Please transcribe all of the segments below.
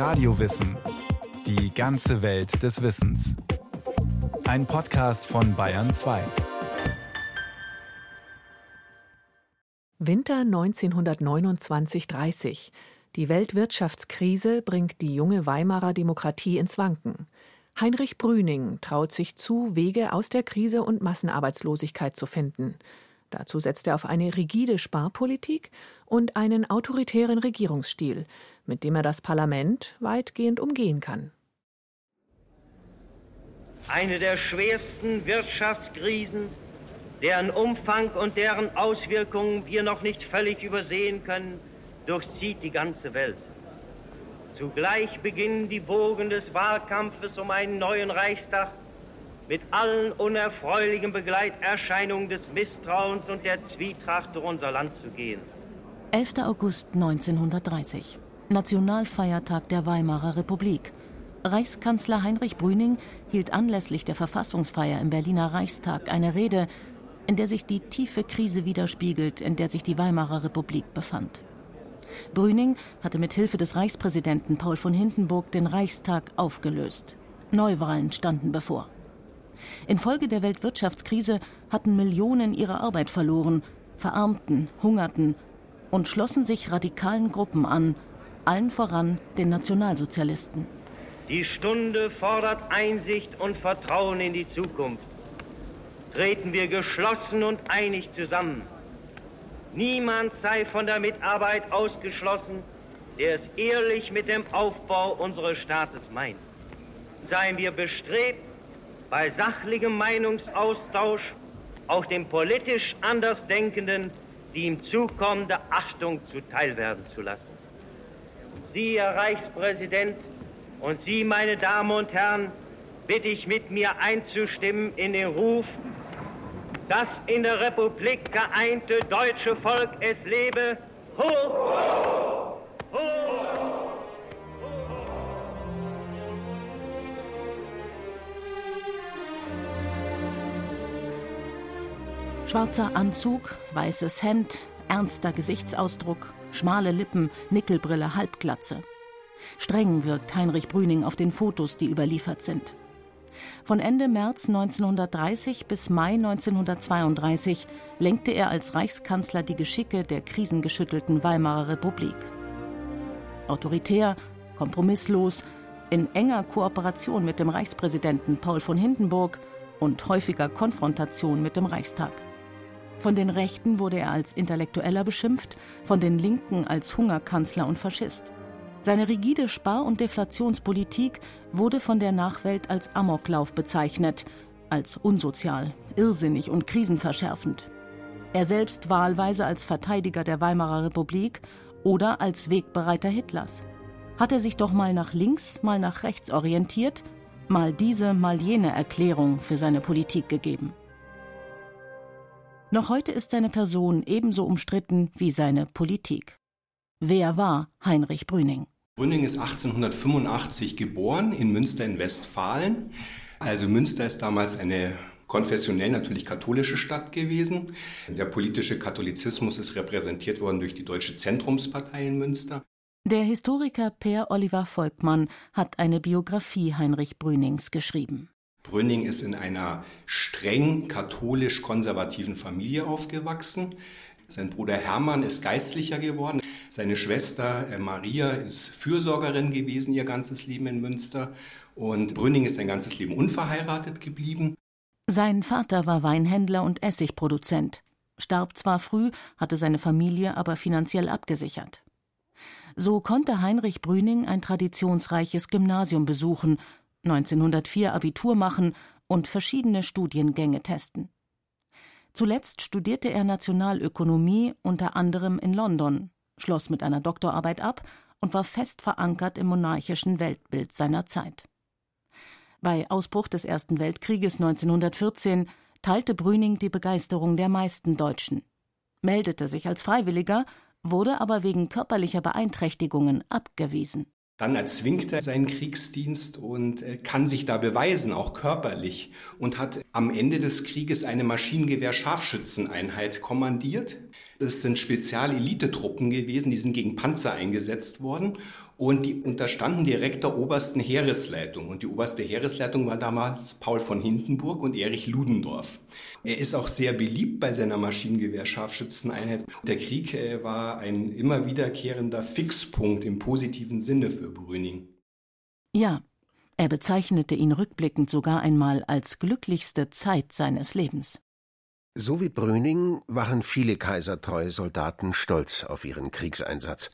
Radiowissen. Die ganze Welt des Wissens. Ein Podcast von Bayern 2. Winter 1929-30. Die Weltwirtschaftskrise bringt die junge Weimarer Demokratie ins Wanken. Heinrich Brüning traut sich zu, Wege aus der Krise und Massenarbeitslosigkeit zu finden. Dazu setzt er auf eine rigide Sparpolitik und einen autoritären Regierungsstil, mit dem er das Parlament weitgehend umgehen kann. Eine der schwersten Wirtschaftskrisen, deren Umfang und deren Auswirkungen wir noch nicht völlig übersehen können, durchzieht die ganze Welt. Zugleich beginnen die Bogen des Wahlkampfes um einen neuen Reichstag mit allen unerfreulichen Begleiterscheinungen des Misstrauens und der Zwietracht durch unser Land zu gehen. 11. August 1930, Nationalfeiertag der Weimarer Republik. Reichskanzler Heinrich Brüning hielt anlässlich der Verfassungsfeier im Berliner Reichstag eine Rede, in der sich die tiefe Krise widerspiegelt, in der sich die Weimarer Republik befand. Brüning hatte mit Hilfe des Reichspräsidenten Paul von Hindenburg den Reichstag aufgelöst. Neuwahlen standen bevor. Infolge der Weltwirtschaftskrise hatten Millionen ihre Arbeit verloren, verarmten, hungerten und schlossen sich radikalen Gruppen an, allen voran den Nationalsozialisten. Die Stunde fordert Einsicht und Vertrauen in die Zukunft. Treten wir geschlossen und einig zusammen. Niemand sei von der Mitarbeit ausgeschlossen, der es ehrlich mit dem Aufbau unseres Staates meint. Seien wir bestrebt, bei sachlichem Meinungsaustausch auch den politisch Andersdenkenden die ihm zukommende Achtung zuteil werden zu lassen. Sie, Herr Reichspräsident, und Sie, meine Damen und Herren, bitte ich mit mir einzustimmen in den Ruf, das in der Republik geeinte deutsche Volk es lebe. Hoch! Hoch! Schwarzer Anzug, weißes Hemd, ernster Gesichtsausdruck, schmale Lippen, Nickelbrille, Halbglatze. Streng wirkt Heinrich Brüning auf den Fotos, die überliefert sind. Von Ende März 1930 bis Mai 1932 lenkte er als Reichskanzler die Geschicke der krisengeschüttelten Weimarer Republik. Autoritär, kompromisslos, in enger Kooperation mit dem Reichspräsidenten Paul von Hindenburg und häufiger Konfrontation mit dem Reichstag. Von den Rechten wurde er als Intellektueller beschimpft, von den Linken als Hungerkanzler und Faschist. Seine rigide Spar- und Deflationspolitik wurde von der Nachwelt als Amoklauf bezeichnet, als unsozial, irrsinnig und krisenverschärfend. Er selbst wahlweise als Verteidiger der Weimarer Republik oder als Wegbereiter Hitlers. Hat er sich doch mal nach links, mal nach rechts orientiert, mal diese, mal jene Erklärung für seine Politik gegeben. Noch heute ist seine Person ebenso umstritten wie seine Politik. Wer war Heinrich Brüning? Brüning ist 1885 geboren in Münster in Westfalen. Also Münster ist damals eine konfessionell natürlich katholische Stadt gewesen. Der politische Katholizismus ist repräsentiert worden durch die Deutsche Zentrumspartei in Münster. Der Historiker Per Oliver Volkmann hat eine Biografie Heinrich Brünings geschrieben. Brünning ist in einer streng katholisch-konservativen Familie aufgewachsen. Sein Bruder Hermann ist Geistlicher geworden. Seine Schwester äh, Maria ist Fürsorgerin gewesen ihr ganzes Leben in Münster. Und Brünning ist sein ganzes Leben unverheiratet geblieben. Sein Vater war Weinhändler und Essigproduzent. Starb zwar früh, hatte seine Familie aber finanziell abgesichert. So konnte Heinrich Brüning ein traditionsreiches Gymnasium besuchen 1904 Abitur machen und verschiedene Studiengänge testen. Zuletzt studierte er Nationalökonomie unter anderem in London, schloss mit einer Doktorarbeit ab und war fest verankert im monarchischen Weltbild seiner Zeit. Bei Ausbruch des Ersten Weltkrieges 1914 teilte Brüning die Begeisterung der meisten Deutschen, meldete sich als Freiwilliger, wurde aber wegen körperlicher Beeinträchtigungen abgewiesen. Dann erzwingt er seinen Kriegsdienst und äh, kann sich da beweisen, auch körperlich, und hat am Ende des Krieges eine Maschinengewehr-Scharfschützeneinheit kommandiert. Es sind Spezialelitetruppen gewesen, die sind gegen Panzer eingesetzt worden und die unterstanden direkt der obersten Heeresleitung. Und die oberste Heeresleitung war damals Paul von Hindenburg und Erich Ludendorff. Er ist auch sehr beliebt bei seiner Maschinengewehr-Scharfschützeneinheit. Der Krieg äh, war ein immer wiederkehrender Fixpunkt im positiven Sinne für Brüning. Ja, er bezeichnete ihn rückblickend sogar einmal als glücklichste Zeit seines Lebens. So wie Brüning waren viele kaisertreue Soldaten stolz auf ihren Kriegseinsatz.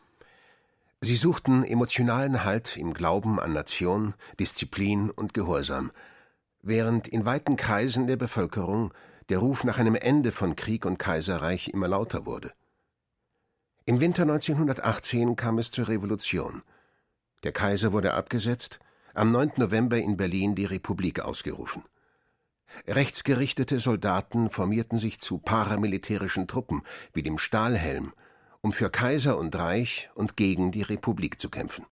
Sie suchten emotionalen Halt im Glauben an Nation, Disziplin und Gehorsam, während in weiten Kreisen der Bevölkerung der Ruf nach einem Ende von Krieg und Kaiserreich immer lauter wurde. Im Winter 1918 kam es zur Revolution. Der Kaiser wurde abgesetzt, am 9. November in Berlin die Republik ausgerufen. Rechtsgerichtete Soldaten formierten sich zu paramilitärischen Truppen wie dem Stahlhelm um für Kaiser und Reich und gegen die Republik zu kämpfen.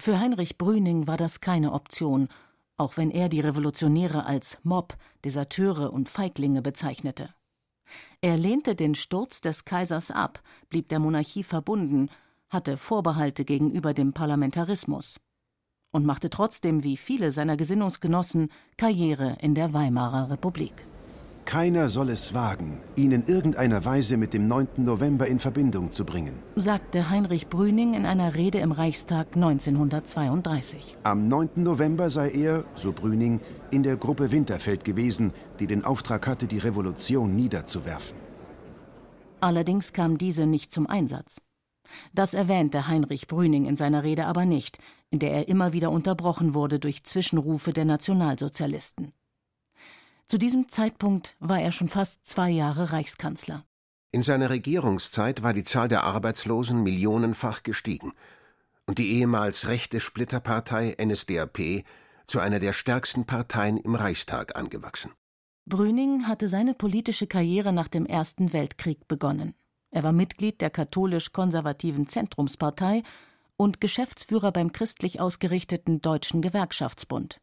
Für Heinrich Brüning war das keine Option, auch wenn er die Revolutionäre als Mob, Deserteure und Feiglinge bezeichnete. Er lehnte den Sturz des Kaisers ab, blieb der Monarchie verbunden, hatte Vorbehalte gegenüber dem Parlamentarismus und machte trotzdem, wie viele seiner Gesinnungsgenossen, Karriere in der Weimarer Republik. Keiner soll es wagen, ihn in irgendeiner Weise mit dem 9. November in Verbindung zu bringen, sagte Heinrich Brüning in einer Rede im Reichstag 1932. Am 9. November sei er, so Brüning, in der Gruppe Winterfeld gewesen, die den Auftrag hatte, die Revolution niederzuwerfen. Allerdings kam diese nicht zum Einsatz. Das erwähnte Heinrich Brüning in seiner Rede aber nicht, in der er immer wieder unterbrochen wurde durch Zwischenrufe der Nationalsozialisten. Zu diesem Zeitpunkt war er schon fast zwei Jahre Reichskanzler. In seiner Regierungszeit war die Zahl der Arbeitslosen millionenfach gestiegen und die ehemals rechte Splitterpartei NSDAP zu einer der stärksten Parteien im Reichstag angewachsen. Brüning hatte seine politische Karriere nach dem Ersten Weltkrieg begonnen. Er war Mitglied der katholisch-konservativen Zentrumspartei und Geschäftsführer beim christlich ausgerichteten Deutschen Gewerkschaftsbund.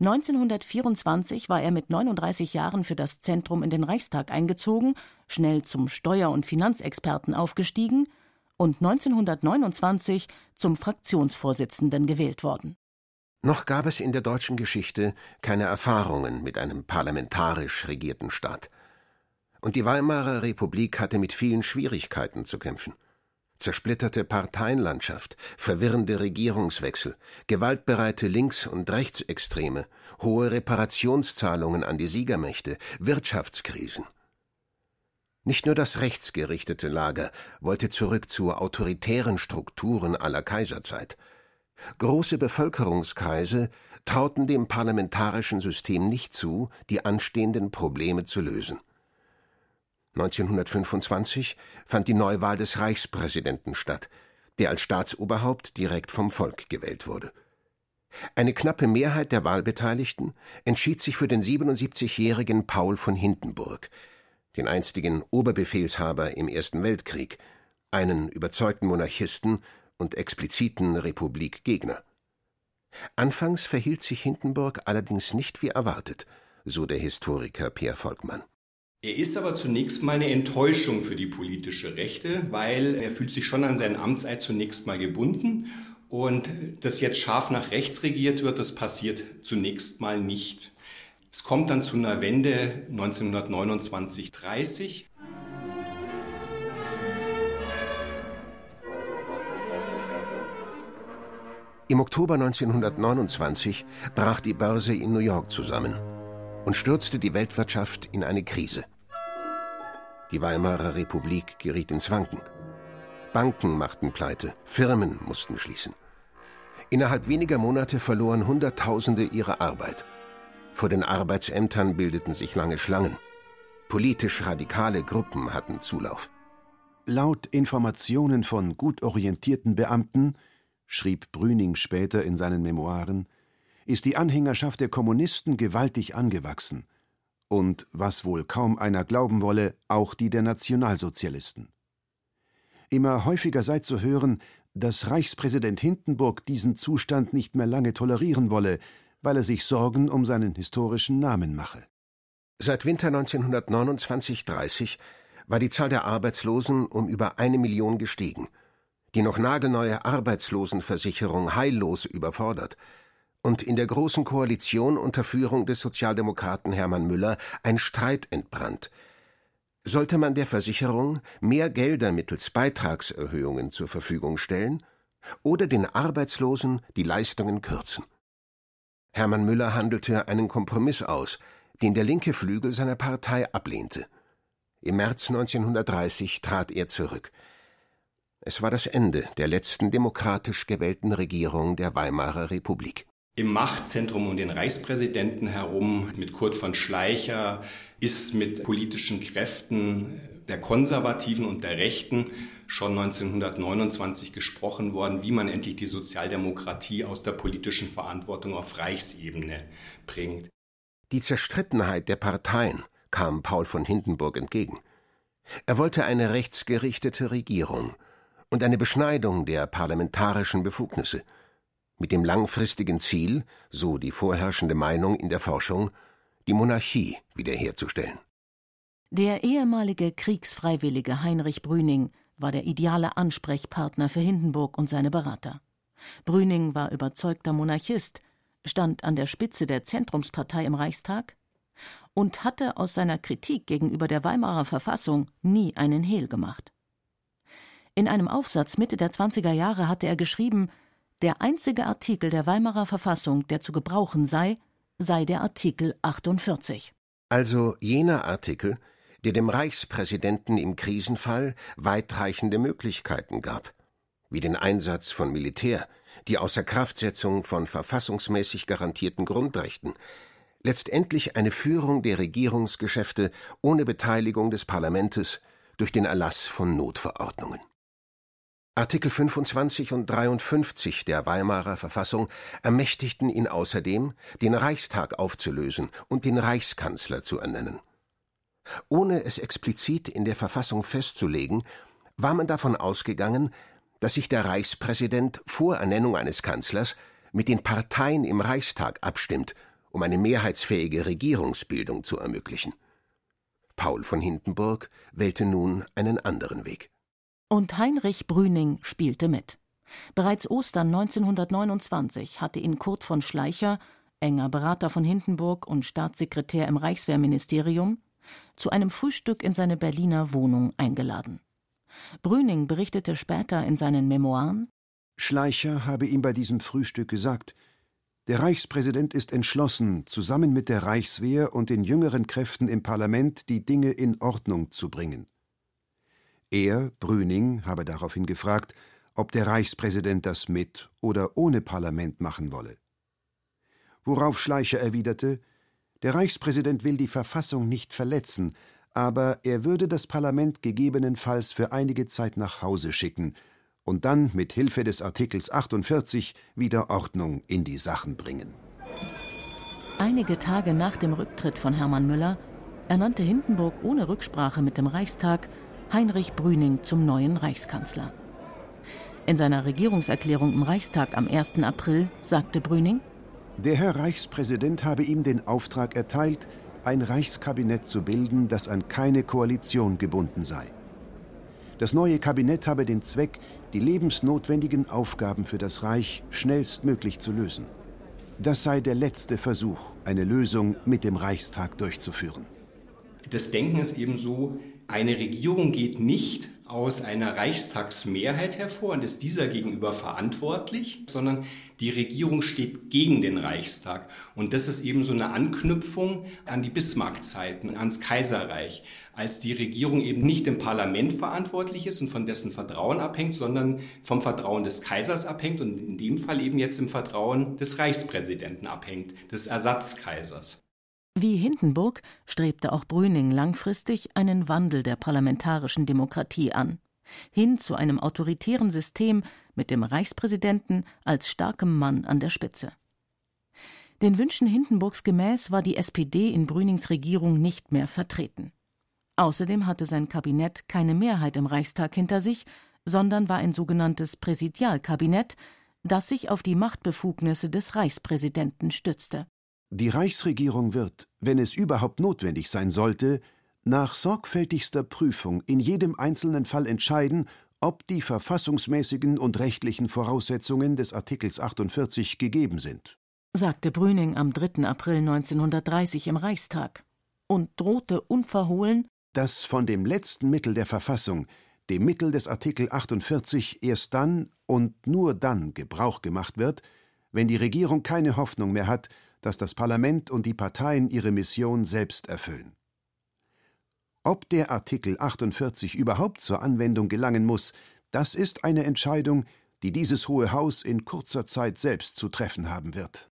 1924 war er mit 39 Jahren für das Zentrum in den Reichstag eingezogen, schnell zum Steuer- und Finanzexperten aufgestiegen und 1929 zum Fraktionsvorsitzenden gewählt worden. Noch gab es in der deutschen Geschichte keine Erfahrungen mit einem parlamentarisch regierten Staat. Und die Weimarer Republik hatte mit vielen Schwierigkeiten zu kämpfen zersplitterte Parteienlandschaft, verwirrende Regierungswechsel, gewaltbereite Links- und Rechtsextreme, hohe Reparationszahlungen an die Siegermächte, Wirtschaftskrisen. Nicht nur das rechtsgerichtete Lager wollte zurück zu autoritären Strukturen aller Kaiserzeit. Große Bevölkerungskreise trauten dem parlamentarischen System nicht zu, die anstehenden Probleme zu lösen. 1925 fand die Neuwahl des Reichspräsidenten statt, der als Staatsoberhaupt direkt vom Volk gewählt wurde. Eine knappe Mehrheit der Wahlbeteiligten entschied sich für den 77-jährigen Paul von Hindenburg, den einstigen Oberbefehlshaber im Ersten Weltkrieg, einen überzeugten Monarchisten und expliziten Republikgegner. Anfangs verhielt sich Hindenburg allerdings nicht wie erwartet, so der Historiker Pierre Volkmann. Er ist aber zunächst mal eine Enttäuschung für die politische Rechte, weil er fühlt sich schon an seinen Amtseid zunächst mal gebunden und dass jetzt scharf nach rechts regiert wird, das passiert zunächst mal nicht. Es kommt dann zu einer Wende 1929-30. Im Oktober 1929 brach die Börse in New York zusammen und stürzte die Weltwirtschaft in eine Krise. Die Weimarer Republik geriet ins Wanken. Banken machten pleite, Firmen mussten schließen. Innerhalb weniger Monate verloren Hunderttausende ihre Arbeit. Vor den Arbeitsämtern bildeten sich lange Schlangen. Politisch radikale Gruppen hatten Zulauf. Laut Informationen von gut orientierten Beamten, schrieb Brüning später in seinen Memoiren, ist die Anhängerschaft der Kommunisten gewaltig angewachsen und, was wohl kaum einer glauben wolle, auch die der Nationalsozialisten. Immer häufiger sei zu hören, dass Reichspräsident Hindenburg diesen Zustand nicht mehr lange tolerieren wolle, weil er sich Sorgen um seinen historischen Namen mache. Seit Winter 1929-30 war die Zahl der Arbeitslosen um über eine Million gestiegen, die noch nagelneue Arbeitslosenversicherung heillos überfordert und in der Großen Koalition unter Führung des Sozialdemokraten Hermann Müller ein Streit entbrannt. Sollte man der Versicherung mehr Gelder mittels Beitragserhöhungen zur Verfügung stellen oder den Arbeitslosen die Leistungen kürzen? Hermann Müller handelte einen Kompromiss aus, den der linke Flügel seiner Partei ablehnte. Im März 1930 trat er zurück. Es war das Ende der letzten demokratisch gewählten Regierung der Weimarer Republik. Im Machtzentrum um den Reichspräsidenten herum mit Kurt von Schleicher ist mit politischen Kräften der Konservativen und der Rechten schon 1929 gesprochen worden, wie man endlich die Sozialdemokratie aus der politischen Verantwortung auf Reichsebene bringt. Die Zerstrittenheit der Parteien kam Paul von Hindenburg entgegen. Er wollte eine rechtsgerichtete Regierung und eine Beschneidung der parlamentarischen Befugnisse, mit dem langfristigen Ziel, so die vorherrschende Meinung in der Forschung, die Monarchie wiederherzustellen. Der ehemalige Kriegsfreiwillige Heinrich Brüning war der ideale Ansprechpartner für Hindenburg und seine Berater. Brüning war überzeugter Monarchist, stand an der Spitze der Zentrumspartei im Reichstag und hatte aus seiner Kritik gegenüber der Weimarer Verfassung nie einen Hehl gemacht. In einem Aufsatz Mitte der 20er Jahre hatte er geschrieben, der einzige Artikel der Weimarer Verfassung, der zu gebrauchen sei, sei der Artikel 48. Also jener Artikel, der dem Reichspräsidenten im Krisenfall weitreichende Möglichkeiten gab, wie den Einsatz von Militär, die Außerkraftsetzung von verfassungsmäßig garantierten Grundrechten, letztendlich eine Führung der Regierungsgeschäfte ohne Beteiligung des Parlamentes durch den Erlass von Notverordnungen. Artikel 25 und 53 der Weimarer Verfassung ermächtigten ihn außerdem, den Reichstag aufzulösen und den Reichskanzler zu ernennen. Ohne es explizit in der Verfassung festzulegen, war man davon ausgegangen, dass sich der Reichspräsident vor Ernennung eines Kanzlers mit den Parteien im Reichstag abstimmt, um eine mehrheitsfähige Regierungsbildung zu ermöglichen. Paul von Hindenburg wählte nun einen anderen Weg. Und Heinrich Brüning spielte mit. Bereits Ostern 1929 hatte ihn Kurt von Schleicher, enger Berater von Hindenburg und Staatssekretär im Reichswehrministerium, zu einem Frühstück in seine Berliner Wohnung eingeladen. Brüning berichtete später in seinen Memoiren Schleicher habe ihm bei diesem Frühstück gesagt, der Reichspräsident ist entschlossen, zusammen mit der Reichswehr und den jüngeren Kräften im Parlament die Dinge in Ordnung zu bringen. Er, Brüning, habe daraufhin gefragt, ob der Reichspräsident das mit oder ohne Parlament machen wolle. Worauf Schleicher erwiderte, der Reichspräsident will die Verfassung nicht verletzen, aber er würde das Parlament gegebenenfalls für einige Zeit nach Hause schicken und dann mit Hilfe des Artikels 48 wieder Ordnung in die Sachen bringen. Einige Tage nach dem Rücktritt von Hermann Müller ernannte Hindenburg ohne Rücksprache mit dem Reichstag Heinrich Brüning zum neuen Reichskanzler. In seiner Regierungserklärung im Reichstag am 1. April sagte Brüning: Der Herr Reichspräsident habe ihm den Auftrag erteilt, ein Reichskabinett zu bilden, das an keine Koalition gebunden sei. Das neue Kabinett habe den Zweck, die lebensnotwendigen Aufgaben für das Reich schnellstmöglich zu lösen. Das sei der letzte Versuch, eine Lösung mit dem Reichstag durchzuführen. Das Denken ist eben so, eine Regierung geht nicht aus einer Reichstagsmehrheit hervor und ist dieser gegenüber verantwortlich, sondern die Regierung steht gegen den Reichstag. Und das ist eben so eine Anknüpfung an die Bismarck-Zeiten, ans Kaiserreich, als die Regierung eben nicht im Parlament verantwortlich ist und von dessen Vertrauen abhängt, sondern vom Vertrauen des Kaisers abhängt und in dem Fall eben jetzt im Vertrauen des Reichspräsidenten abhängt, des Ersatzkaisers. Wie Hindenburg strebte auch Brüning langfristig einen Wandel der parlamentarischen Demokratie an, hin zu einem autoritären System mit dem Reichspräsidenten als starkem Mann an der Spitze. Den Wünschen Hindenburgs gemäß war die SPD in Brünings Regierung nicht mehr vertreten. Außerdem hatte sein Kabinett keine Mehrheit im Reichstag hinter sich, sondern war ein sogenanntes Präsidialkabinett, das sich auf die Machtbefugnisse des Reichspräsidenten stützte. Die Reichsregierung wird, wenn es überhaupt notwendig sein sollte, nach sorgfältigster Prüfung in jedem einzelnen Fall entscheiden, ob die verfassungsmäßigen und rechtlichen Voraussetzungen des Artikels 48 gegeben sind, sagte Brüning am 3. April 1930 im Reichstag und drohte unverhohlen, dass von dem letzten Mittel der Verfassung, dem Mittel des Artikel 48, erst dann und nur dann Gebrauch gemacht wird, wenn die Regierung keine Hoffnung mehr hat, dass das Parlament und die Parteien ihre Mission selbst erfüllen. Ob der Artikel 48 überhaupt zur Anwendung gelangen muss, das ist eine Entscheidung, die dieses Hohe Haus in kurzer Zeit selbst zu treffen haben wird.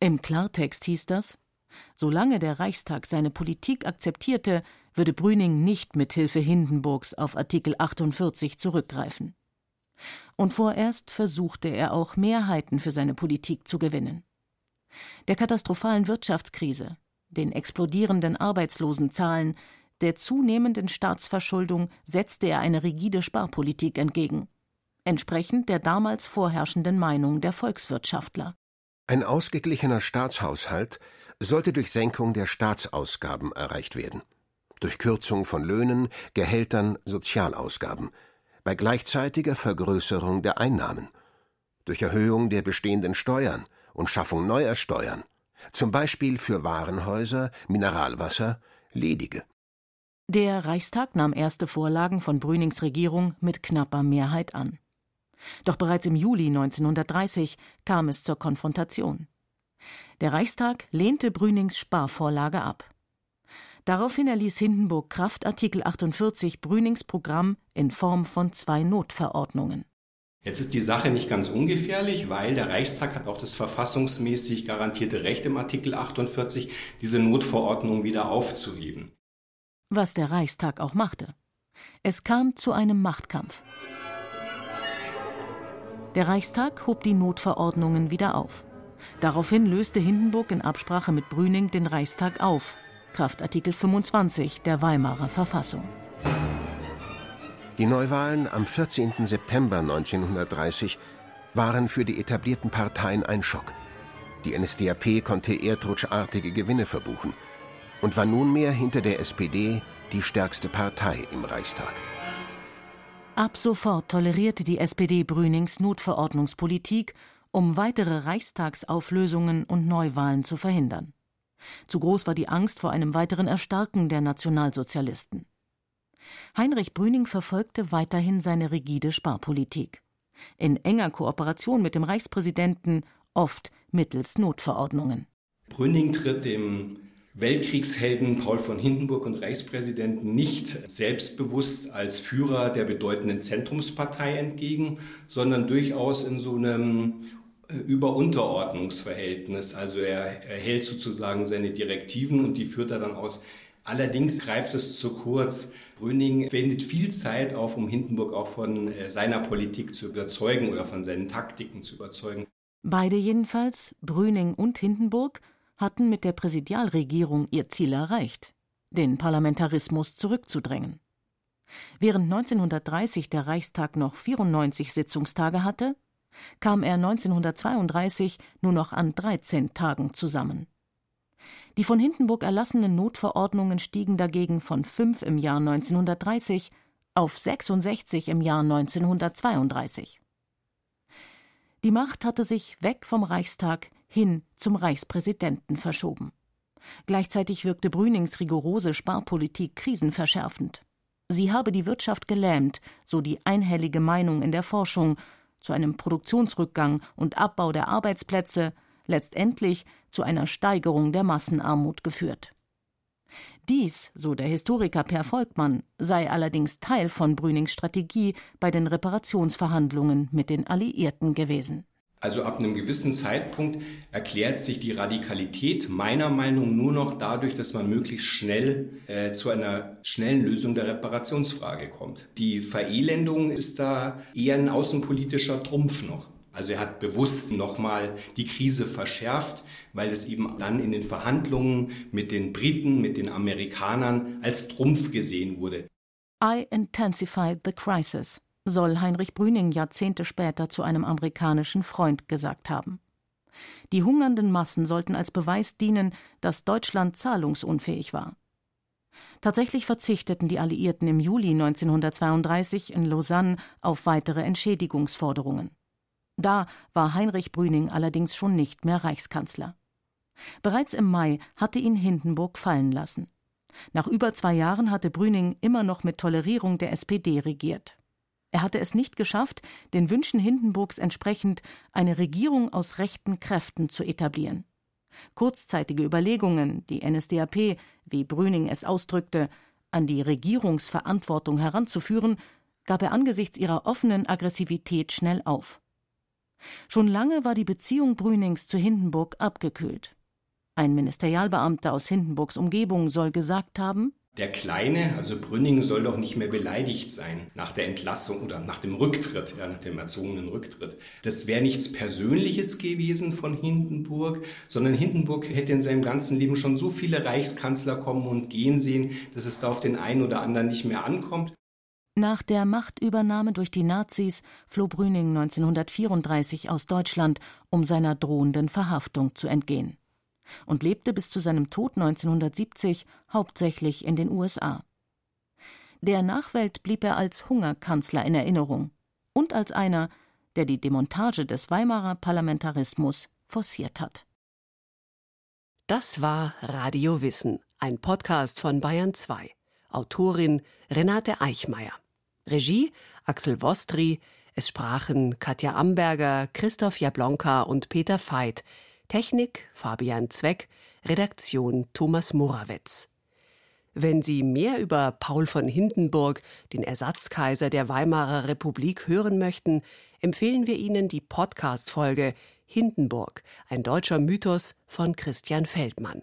Im Klartext hieß das, solange der Reichstag seine Politik akzeptierte, würde Brüning nicht mit Hilfe Hindenburgs auf Artikel 48 zurückgreifen. Und vorerst versuchte er auch Mehrheiten für seine Politik zu gewinnen. Der katastrophalen Wirtschaftskrise, den explodierenden Arbeitslosenzahlen, der zunehmenden Staatsverschuldung setzte er eine rigide Sparpolitik entgegen, entsprechend der damals vorherrschenden Meinung der Volkswirtschaftler. Ein ausgeglichener Staatshaushalt sollte durch Senkung der Staatsausgaben erreicht werden. Durch Kürzung von Löhnen, Gehältern, Sozialausgaben, bei gleichzeitiger Vergrößerung der Einnahmen, durch Erhöhung der bestehenden Steuern und Schaffung neuer Steuern, zum Beispiel für Warenhäuser, Mineralwasser, Ledige. Der Reichstag nahm erste Vorlagen von Brünings Regierung mit knapper Mehrheit an. Doch bereits im Juli 1930 kam es zur Konfrontation. Der Reichstag lehnte Brünings Sparvorlage ab. Daraufhin erließ Hindenburg Kraft Artikel 48 Brünings Programm in Form von zwei Notverordnungen. Jetzt ist die Sache nicht ganz ungefährlich, weil der Reichstag hat auch das verfassungsmäßig garantierte Recht im Artikel 48, diese Notverordnung wieder aufzuheben was der Reichstag auch machte. Es kam zu einem Machtkampf. Der Reichstag hob die Notverordnungen wieder auf. Daraufhin löste Hindenburg in Absprache mit Brüning den Reichstag auf, Kraft Artikel 25 der Weimarer Verfassung. Die Neuwahlen am 14. September 1930 waren für die etablierten Parteien ein Schock. Die NSDAP konnte erdrutschartige Gewinne verbuchen und war nunmehr hinter der SPD die stärkste Partei im Reichstag. Ab sofort tolerierte die SPD Brünings Notverordnungspolitik, um weitere Reichstagsauflösungen und Neuwahlen zu verhindern. Zu groß war die Angst vor einem weiteren Erstarken der Nationalsozialisten. Heinrich Brüning verfolgte weiterhin seine rigide Sparpolitik. In enger Kooperation mit dem Reichspräsidenten, oft mittels Notverordnungen. Brüning tritt dem Weltkriegshelden Paul von Hindenburg und Reichspräsidenten nicht selbstbewusst als Führer der bedeutenden Zentrumspartei entgegen, sondern durchaus in so einem äh, Über-Unterordnungsverhältnis. Also er erhält sozusagen seine Direktiven und die führt er dann aus. Allerdings greift es zu kurz. Brüning wendet viel Zeit auf, um Hindenburg auch von äh, seiner Politik zu überzeugen oder von seinen Taktiken zu überzeugen. Beide jedenfalls, Brüning und Hindenburg, hatten mit der Präsidialregierung ihr Ziel erreicht, den Parlamentarismus zurückzudrängen. Während 1930 der Reichstag noch 94 Sitzungstage hatte, kam er 1932 nur noch an 13 Tagen zusammen. Die von Hindenburg erlassenen Notverordnungen stiegen dagegen von fünf im Jahr 1930 auf 66 im Jahr 1932. Die Macht hatte sich weg vom Reichstag hin zum Reichspräsidenten verschoben. Gleichzeitig wirkte Brünings rigorose Sparpolitik krisenverschärfend. Sie habe die Wirtschaft gelähmt, so die einhellige Meinung in der Forschung, zu einem Produktionsrückgang und Abbau der Arbeitsplätze, letztendlich zu einer Steigerung der Massenarmut geführt. Dies, so der Historiker Per Volkmann, sei allerdings Teil von Brünings Strategie bei den Reparationsverhandlungen mit den Alliierten gewesen. Also ab einem gewissen Zeitpunkt erklärt sich die Radikalität meiner Meinung nur noch dadurch, dass man möglichst schnell äh, zu einer schnellen Lösung der Reparationsfrage kommt. Die Verelendung ist da eher ein außenpolitischer Trumpf noch. Also er hat bewusst nochmal die Krise verschärft, weil es eben dann in den Verhandlungen mit den Briten, mit den Amerikanern als Trumpf gesehen wurde. I intensified the crisis soll Heinrich Brüning Jahrzehnte später zu einem amerikanischen Freund gesagt haben. Die hungernden Massen sollten als Beweis dienen, dass Deutschland zahlungsunfähig war. Tatsächlich verzichteten die Alliierten im Juli 1932 in Lausanne auf weitere Entschädigungsforderungen. Da war Heinrich Brüning allerdings schon nicht mehr Reichskanzler. Bereits im Mai hatte ihn Hindenburg fallen lassen. Nach über zwei Jahren hatte Brüning immer noch mit Tolerierung der SPD regiert. Er hatte es nicht geschafft, den Wünschen Hindenburgs entsprechend eine Regierung aus rechten Kräften zu etablieren. Kurzzeitige Überlegungen, die NSDAP, wie Brüning es ausdrückte, an die Regierungsverantwortung heranzuführen, gab er angesichts ihrer offenen Aggressivität schnell auf. Schon lange war die Beziehung Brünings zu Hindenburg abgekühlt. Ein Ministerialbeamter aus Hindenburgs Umgebung soll gesagt haben, der Kleine, also Brünning, soll doch nicht mehr beleidigt sein nach der Entlassung oder nach dem Rücktritt, ja, nach dem erzwungenen Rücktritt. Das wäre nichts Persönliches gewesen von Hindenburg, sondern Hindenburg hätte in seinem ganzen Leben schon so viele Reichskanzler kommen und gehen sehen, dass es da auf den einen oder anderen nicht mehr ankommt. Nach der Machtübernahme durch die Nazis floh Brüning 1934 aus Deutschland, um seiner drohenden Verhaftung zu entgehen und lebte bis zu seinem Tod 1970 hauptsächlich in den USA. Der Nachwelt blieb er als Hungerkanzler in Erinnerung und als einer, der die Demontage des Weimarer Parlamentarismus forciert hat. Das war Radio Wissen, ein Podcast von Bayern 2. Autorin Renate Eichmeier. Regie Axel Wostri. Es sprachen Katja Amberger, Christoph Jablonka und Peter Veit. Technik Fabian Zweck, Redaktion Thomas Morawetz. Wenn Sie mehr über Paul von Hindenburg, den Ersatzkaiser der Weimarer Republik, hören möchten, empfehlen wir Ihnen die Podcast-Folge Hindenburg, ein deutscher Mythos von Christian Feldmann.